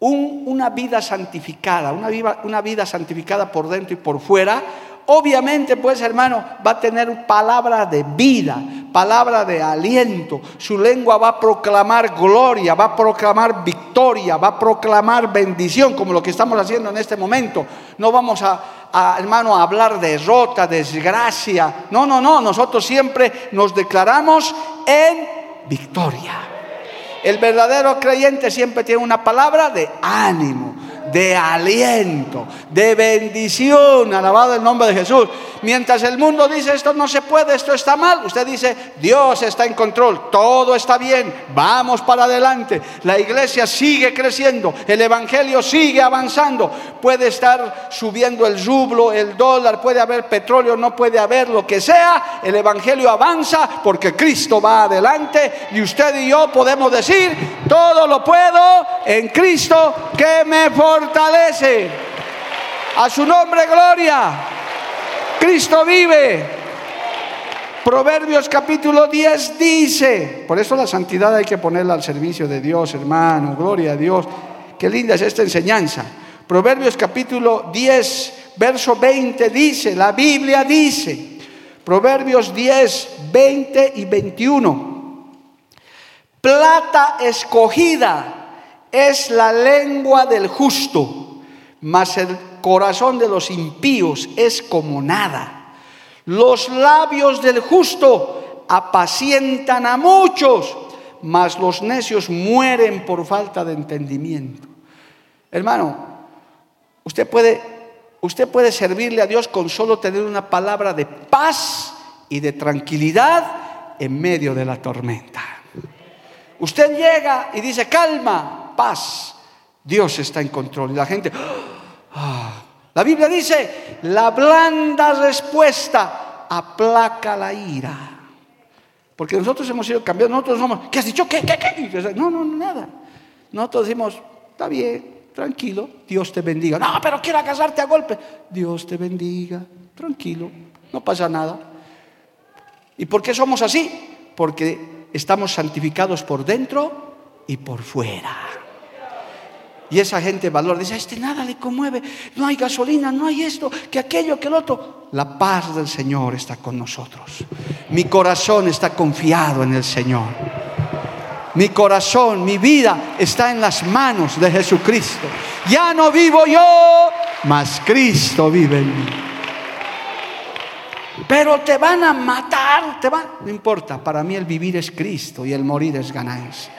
una vida santificada, una una vida santificada por dentro y por fuera, obviamente, pues hermano, va a tener palabra de vida, palabra de aliento. Su lengua va a proclamar gloria, va a proclamar victoria, va a proclamar bendición, como lo que estamos haciendo en este momento. No vamos a, hermano, a hablar de derrota, desgracia. No, no, no. Nosotros siempre nos declaramos en victoria. El verdadero creyente siempre tiene una palabra de ánimo de aliento, de bendición, alabado el nombre de Jesús. Mientras el mundo dice esto no se puede, esto está mal, usted dice Dios está en control, todo está bien, vamos para adelante. La iglesia sigue creciendo, el evangelio sigue avanzando. Puede estar subiendo el rublo, el dólar, puede haber petróleo, no puede haber lo que sea, el evangelio avanza porque Cristo va adelante y usted y yo podemos decir, todo lo puedo en Cristo que me fortalece. A su nombre, gloria. Cristo vive. Proverbios capítulo 10 dice, por eso la santidad hay que ponerla al servicio de Dios, hermano, gloria a Dios. Qué linda es esta enseñanza. Proverbios capítulo 10, verso 20 dice, la Biblia dice, Proverbios 10, 20 y 21, plata escogida es la lengua del justo, mas el corazón de los impíos es como nada. Los labios del justo apacientan a muchos, mas los necios mueren por falta de entendimiento. Hermano, usted puede, usted puede servirle a Dios con solo tener una palabra de paz y de tranquilidad en medio de la tormenta. Usted llega y dice, calma, paz. Dios está en control. Y la gente, ah". la Biblia dice, la blanda respuesta aplaca la ira. Porque nosotros hemos sido cambiados, nosotros somos, ¿qué has dicho? ¿Qué? ¿Qué? ¿Qué? No, no, nada. Nosotros decimos, está bien, tranquilo, Dios te bendiga. No, pero quiero casarte a golpe. Dios te bendiga, tranquilo, no pasa nada. ¿Y por qué somos así? Porque estamos santificados por dentro y por fuera. Y esa gente valor dice, este nada le conmueve, no hay gasolina, no hay esto, que aquello, que el otro. La paz del Señor está con nosotros. Mi corazón está confiado en el Señor. Mi corazón, mi vida está en las manos de Jesucristo. Ya no vivo yo, mas Cristo vive en mí. Pero te van a matar, te van, no importa, para mí el vivir es Cristo y el morir es ganancia.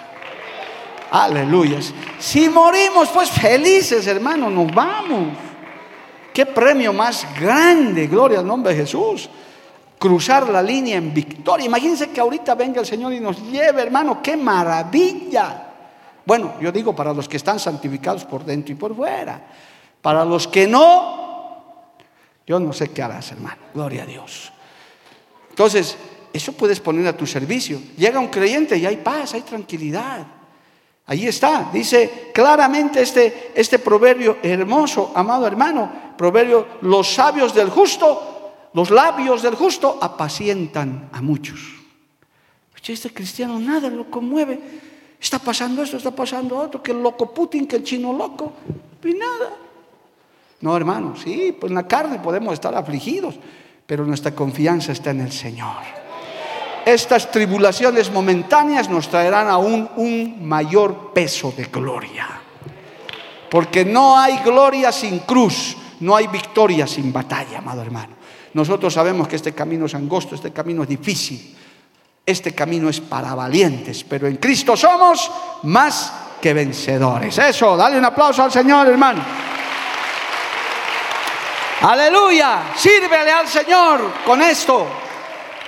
Aleluya. Si morimos, pues felices, hermanos, nos vamos. Qué premio más grande, gloria al nombre de Jesús. Cruzar la línea en victoria. Imagínense que ahorita venga el Señor y nos lleve, hermano, qué maravilla. Bueno, yo digo para los que están santificados por dentro y por fuera. Para los que no, yo no sé qué harás, hermano. Gloria a Dios. Entonces, eso puedes poner a tu servicio. Llega un creyente y hay paz, hay tranquilidad. Ahí está, dice claramente este, este proverbio hermoso, amado hermano, proverbio, los sabios del justo, los labios del justo apacientan a muchos. Este cristiano nada lo conmueve, está pasando esto, está pasando otro, que el loco Putin, que el chino loco, y nada. No, hermano, sí, pues en la carne podemos estar afligidos, pero nuestra confianza está en el Señor estas tribulaciones momentáneas nos traerán aún un mayor peso de gloria. Porque no hay gloria sin cruz, no hay victoria sin batalla, amado hermano. Nosotros sabemos que este camino es angosto, este camino es difícil, este camino es para valientes, pero en Cristo somos más que vencedores. Eso, dale un aplauso al Señor, hermano. Aleluya, sírvele al Señor con esto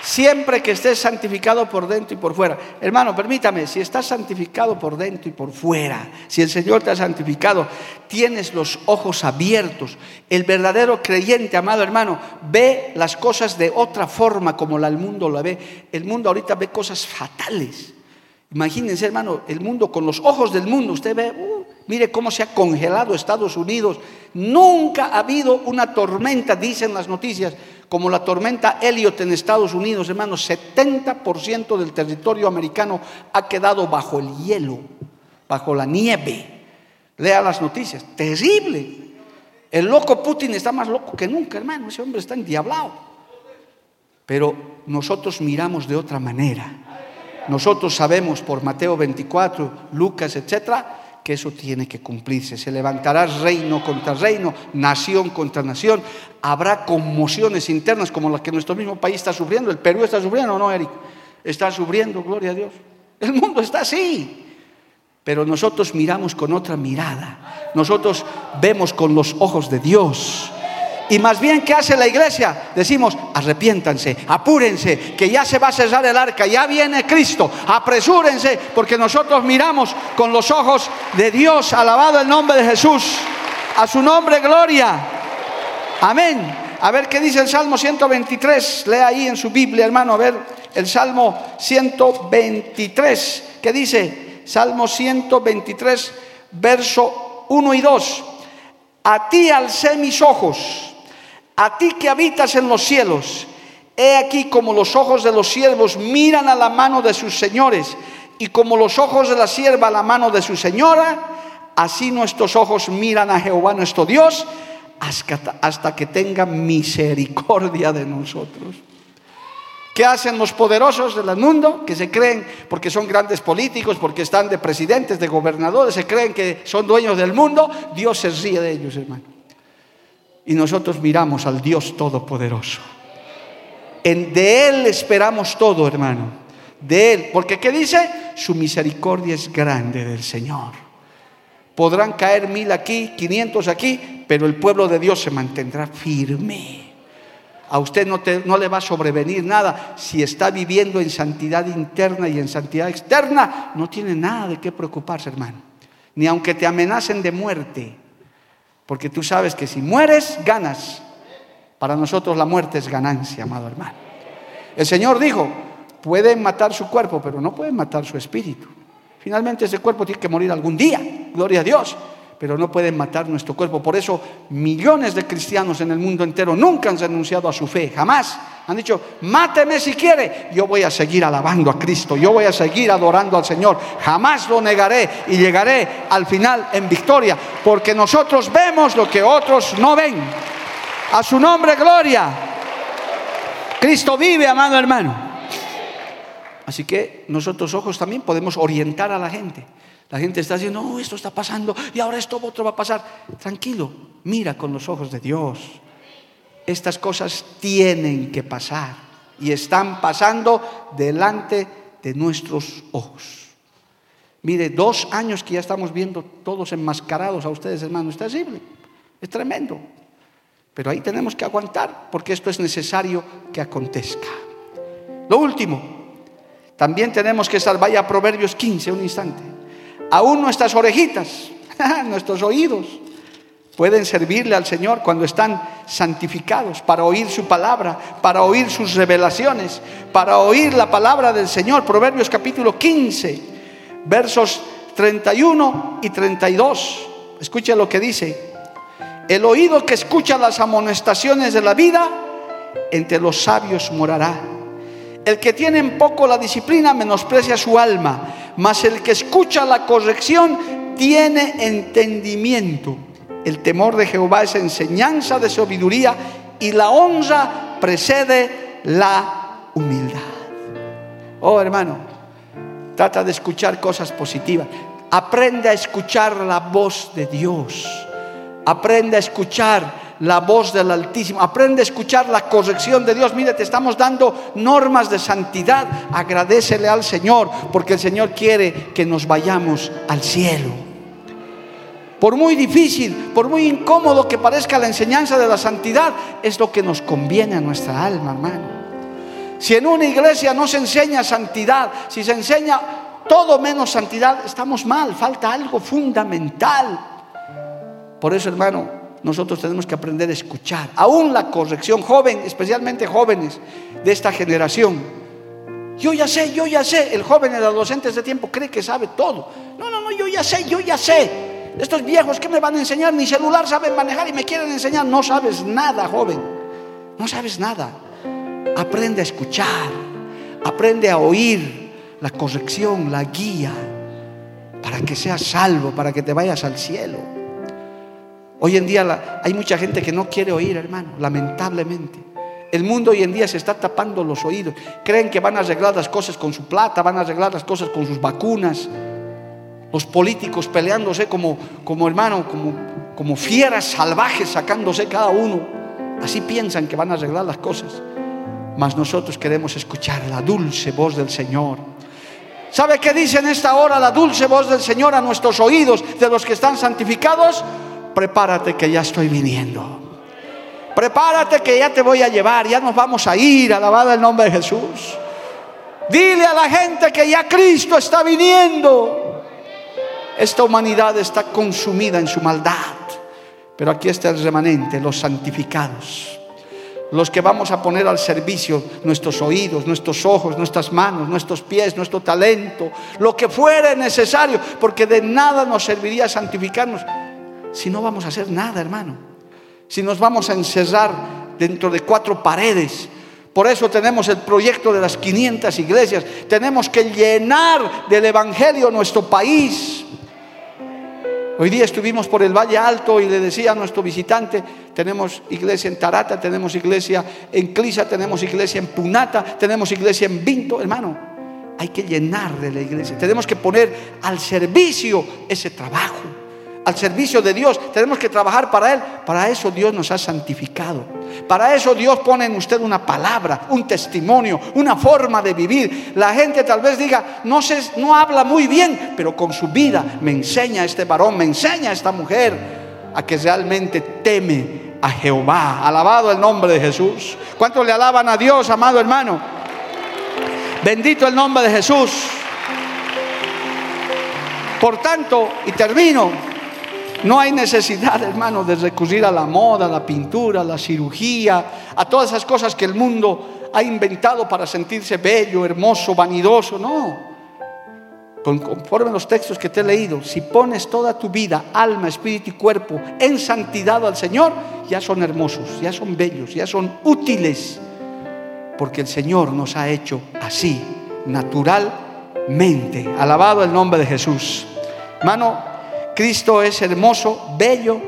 siempre que estés santificado por dentro y por fuera. Hermano, permítame, si estás santificado por dentro y por fuera, si el Señor te ha santificado, tienes los ojos abiertos. El verdadero creyente, amado hermano, ve las cosas de otra forma como el mundo la ve. El mundo ahorita ve cosas fatales. Imagínense, hermano, el mundo con los ojos del mundo, usted ve, uh, Mire cómo se ha congelado Estados Unidos. Nunca ha habido una tormenta, dicen las noticias, como la tormenta Elliot en Estados Unidos, hermanos. 70% del territorio americano ha quedado bajo el hielo, bajo la nieve. Lea las noticias. Terrible. El loco Putin está más loco que nunca, hermano. Ese hombre está endiablado. Pero nosotros miramos de otra manera. Nosotros sabemos por Mateo 24, Lucas, etcétera, que eso tiene que cumplirse. Se levantará reino contra reino, nación contra nación. Habrá conmociones internas como las que nuestro mismo país está sufriendo. El Perú está sufriendo, ¿no, Eric? Está sufriendo, gloria a Dios. El mundo está así. Pero nosotros miramos con otra mirada. Nosotros vemos con los ojos de Dios. Y más bien, ¿qué hace la iglesia? Decimos, arrepiéntanse, apúrense, que ya se va a cerrar el arca, ya viene Cristo, apresúrense, porque nosotros miramos con los ojos de Dios, alabado el nombre de Jesús, a su nombre gloria. Amén. A ver qué dice el Salmo 123, lea ahí en su Biblia, hermano, a ver el Salmo 123, ¿qué dice? Salmo 123, verso 1 y 2. A ti alcé mis ojos a ti que habitas en los cielos, he aquí como los ojos de los siervos miran a la mano de sus señores y como los ojos de la sierva a la mano de su señora, así nuestros ojos miran a Jehová nuestro Dios hasta, que tenga misericordia de nosotros. ¿Qué hacen los poderosos del mundo? Que se creen, porque son grandes políticos, porque están de presidentes, de gobernadores, se creen que son dueños del mundo. Dios se ríe de ellos, hermano y nosotros miramos al Dios Todopoderoso. En, de Él esperamos todo, hermano. De Él. Porque ¿qué dice? Su misericordia es grande del Señor. Podrán caer mil aquí, quinientos aquí, pero el pueblo de Dios se mantendrá firme. A usted no, no le va a sobrevenir nada. Si está viviendo en santidad interna y en santidad externa, no tiene nada de qué preocuparse, hermano. Ni aunque te amenacen de muerte. Porque tú sabes que si mueres, ganas. Para nosotros la muerte es ganancia, amado hermano. El Señor dijo, pueden matar su cuerpo, pero no pueden matar su espíritu. Finalmente ese cuerpo tiene que morir algún día, gloria a Dios pero no pueden matar nuestro cuerpo. Por eso millones de cristianos en el mundo entero nunca han renunciado a su fe, jamás. Han dicho, máteme si quiere, yo voy a seguir alabando a Cristo, yo voy a seguir adorando al Señor, jamás lo negaré y llegaré al final en victoria, porque nosotros vemos lo que otros no ven. A su nombre, gloria. Cristo vive, amado hermano. Así que nosotros ojos también podemos orientar a la gente. La gente está diciendo, no, esto está pasando y ahora esto otro va a pasar. Tranquilo, mira con los ojos de Dios. Estas cosas tienen que pasar y están pasando delante de nuestros ojos. Mire, dos años que ya estamos viendo todos enmascarados a ustedes, hermanos, es terrible, es tremendo. Pero ahí tenemos que aguantar porque esto es necesario que acontezca. Lo último, también tenemos que estar, vaya a Proverbios 15, un instante aún nuestras orejitas, nuestros oídos, pueden servirle al Señor cuando están santificados para oír su palabra, para oír sus revelaciones, para oír la palabra del Señor. Proverbios capítulo 15, versos 31 y 32. Escucha lo que dice. El oído que escucha las amonestaciones de la vida, entre los sabios morará. El que tiene en poco la disciplina menosprecia su alma mas el que escucha la corrección tiene entendimiento. El temor de Jehová es enseñanza de sabiduría y la honra precede la humildad. Oh hermano, trata de escuchar cosas positivas. Aprende a escuchar la voz de Dios. Aprende a escuchar la voz del Altísimo. Aprende a escuchar la corrección de Dios. Mire, te estamos dando normas de santidad. Agradecele al Señor porque el Señor quiere que nos vayamos al cielo. Por muy difícil, por muy incómodo que parezca la enseñanza de la santidad, es lo que nos conviene a nuestra alma, hermano. Si en una iglesia no se enseña santidad, si se enseña todo menos santidad, estamos mal, falta algo fundamental. Por eso, hermano, nosotros tenemos que aprender a escuchar. Aún la corrección, joven, especialmente jóvenes de esta generación. Yo ya sé, yo ya sé. El joven, el adolescente de este tiempo cree que sabe todo. No, no, no, yo ya sé, yo ya sé. Estos viejos, ¿qué me van a enseñar? Ni celular saben manejar y me quieren enseñar. No sabes nada, joven. No sabes nada. Aprende a escuchar. Aprende a oír la corrección, la guía, para que seas salvo, para que te vayas al cielo. Hoy en día hay mucha gente que no quiere oír, hermano, lamentablemente. El mundo hoy en día se está tapando los oídos. Creen que van a arreglar las cosas con su plata, van a arreglar las cosas con sus vacunas. Los políticos peleándose como, como hermano, como, como fieras salvajes, sacándose cada uno. Así piensan que van a arreglar las cosas. Mas nosotros queremos escuchar la dulce voz del Señor. ¿Sabe qué dice en esta hora la dulce voz del Señor a nuestros oídos de los que están santificados? Prepárate que ya estoy viniendo. Prepárate que ya te voy a llevar, ya nos vamos a ir, alabado el nombre de Jesús. Dile a la gente que ya Cristo está viniendo. Esta humanidad está consumida en su maldad, pero aquí está el remanente, los santificados. Los que vamos a poner al servicio nuestros oídos, nuestros ojos, nuestras manos, nuestros pies, nuestro talento, lo que fuere necesario, porque de nada nos serviría santificarnos si no vamos a hacer nada, hermano? Si nos vamos a encerrar dentro de cuatro paredes. Por eso tenemos el proyecto de las 500 iglesias. Tenemos que llenar del Evangelio nuestro país. Hoy día estuvimos por el Valle Alto y le decía a nuestro visitante, tenemos iglesia en Tarata, tenemos iglesia en Clisa, tenemos iglesia en Punata, tenemos iglesia en Vinto, hermano. Hay que llenar de la iglesia. Tenemos que poner al servicio ese trabajo al servicio de Dios. Tenemos que trabajar para Él. Para eso Dios nos ha santificado. Para eso Dios pone en usted una palabra, un testimonio, una forma de vivir. La gente tal vez diga, no, sé, no habla muy bien, pero con su vida me enseña este varón, me enseña esta mujer a que realmente teme a Jehová. Alabado el nombre de Jesús. ¿Cuántos le alaban a Dios, amado hermano? Bendito el nombre de Jesús. Por tanto, y termino, no hay necesidad, hermano, de recurrir a la moda, a la pintura, a la cirugía, a todas esas cosas que el mundo ha inventado para sentirse bello, hermoso, vanidoso. No. Conforme los textos que te he leído, si pones toda tu vida, alma, espíritu y cuerpo en santidad al Señor, ya son hermosos, ya son bellos, ya son útiles. Porque el Señor nos ha hecho así, naturalmente. Alabado el nombre de Jesús. Hermano, Cristo es hermoso, bello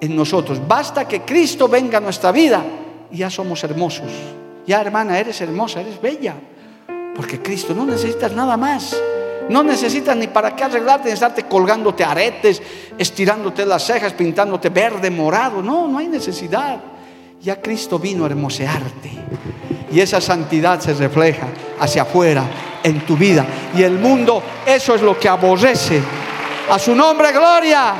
en nosotros. Basta que Cristo venga a nuestra vida y ya somos hermosos. Ya hermana, eres hermosa, eres bella. Porque Cristo no necesitas nada más. No necesitas ni para qué arreglarte, ni estarte colgándote aretes, estirándote las cejas, pintándote verde, morado. No, no hay necesidad. Ya Cristo vino a hermosearte. Y esa santidad se refleja hacia afuera en tu vida. Y el mundo, eso es lo que aborrece a su nombre, gloria.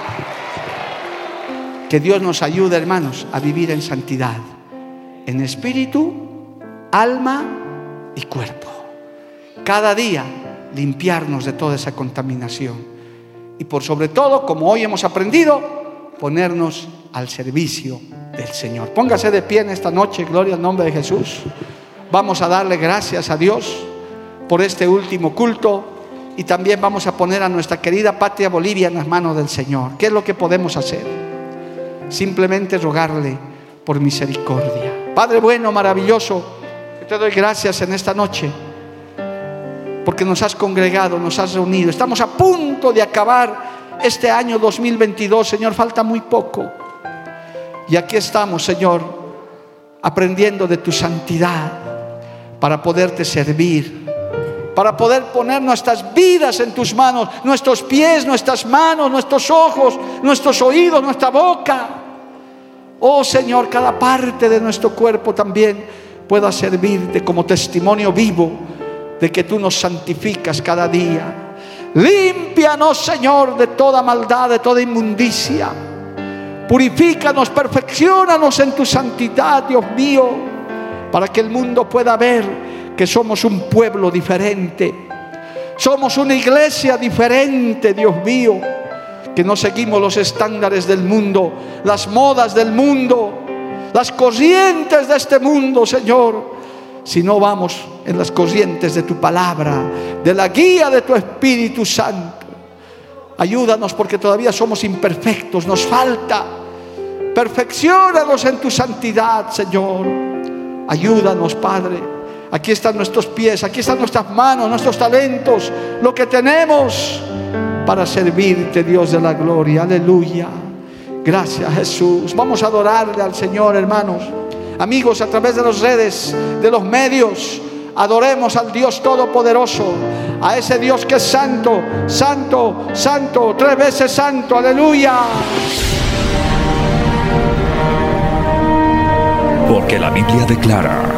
Que Dios nos ayude, hermanos, a vivir en santidad, en espíritu, alma y cuerpo. Cada día limpiarnos de toda esa contaminación. Y por sobre todo, como hoy hemos aprendido, ponernos al servicio del Señor. Póngase de pie en esta noche, gloria al nombre de Jesús. Vamos a darle gracias a Dios por este último culto y también vamos a poner a nuestra querida patria Bolivia en las manos del Señor. ¿Qué es lo que podemos hacer? Simplemente rogarle por misericordia. Padre bueno, maravilloso, te doy gracias en esta noche porque nos has congregado, nos has reunido. Estamos a punto de acabar este año 2022, Señor, falta muy poco. Y aquí estamos, Señor, aprendiendo de tu santidad para poderte servir para poder poner nuestras vidas en tus manos, nuestros pies, nuestras manos, nuestros ojos, nuestros oídos, nuestra boca. Oh Señor, cada parte de nuestro cuerpo también pueda servirte como testimonio vivo de que tú nos santificas cada día. Límpianos, Señor, de toda maldad, de toda inmundicia. Purifícanos, perfeccionanos en tu santidad, Dios mío, para que el mundo pueda ver que somos un pueblo diferente. Somos una iglesia diferente, Dios mío, que no seguimos los estándares del mundo, las modas del mundo, las corrientes de este mundo, Señor, si no vamos en las corrientes de tu palabra, de la guía de tu Espíritu Santo. Ayúdanos porque todavía somos imperfectos, nos falta. Perfeccionanos en tu santidad, Señor. Ayúdanos, Padre. Aquí están nuestros pies, aquí están nuestras manos, nuestros talentos, lo que tenemos para servirte, Dios de la gloria. Aleluya. Gracias, Jesús. Vamos a adorarle al Señor, hermanos. Amigos, a través de las redes, de los medios, adoremos al Dios Todopoderoso, a ese Dios que es santo, santo, santo, tres veces santo, aleluya. Porque la Biblia declara,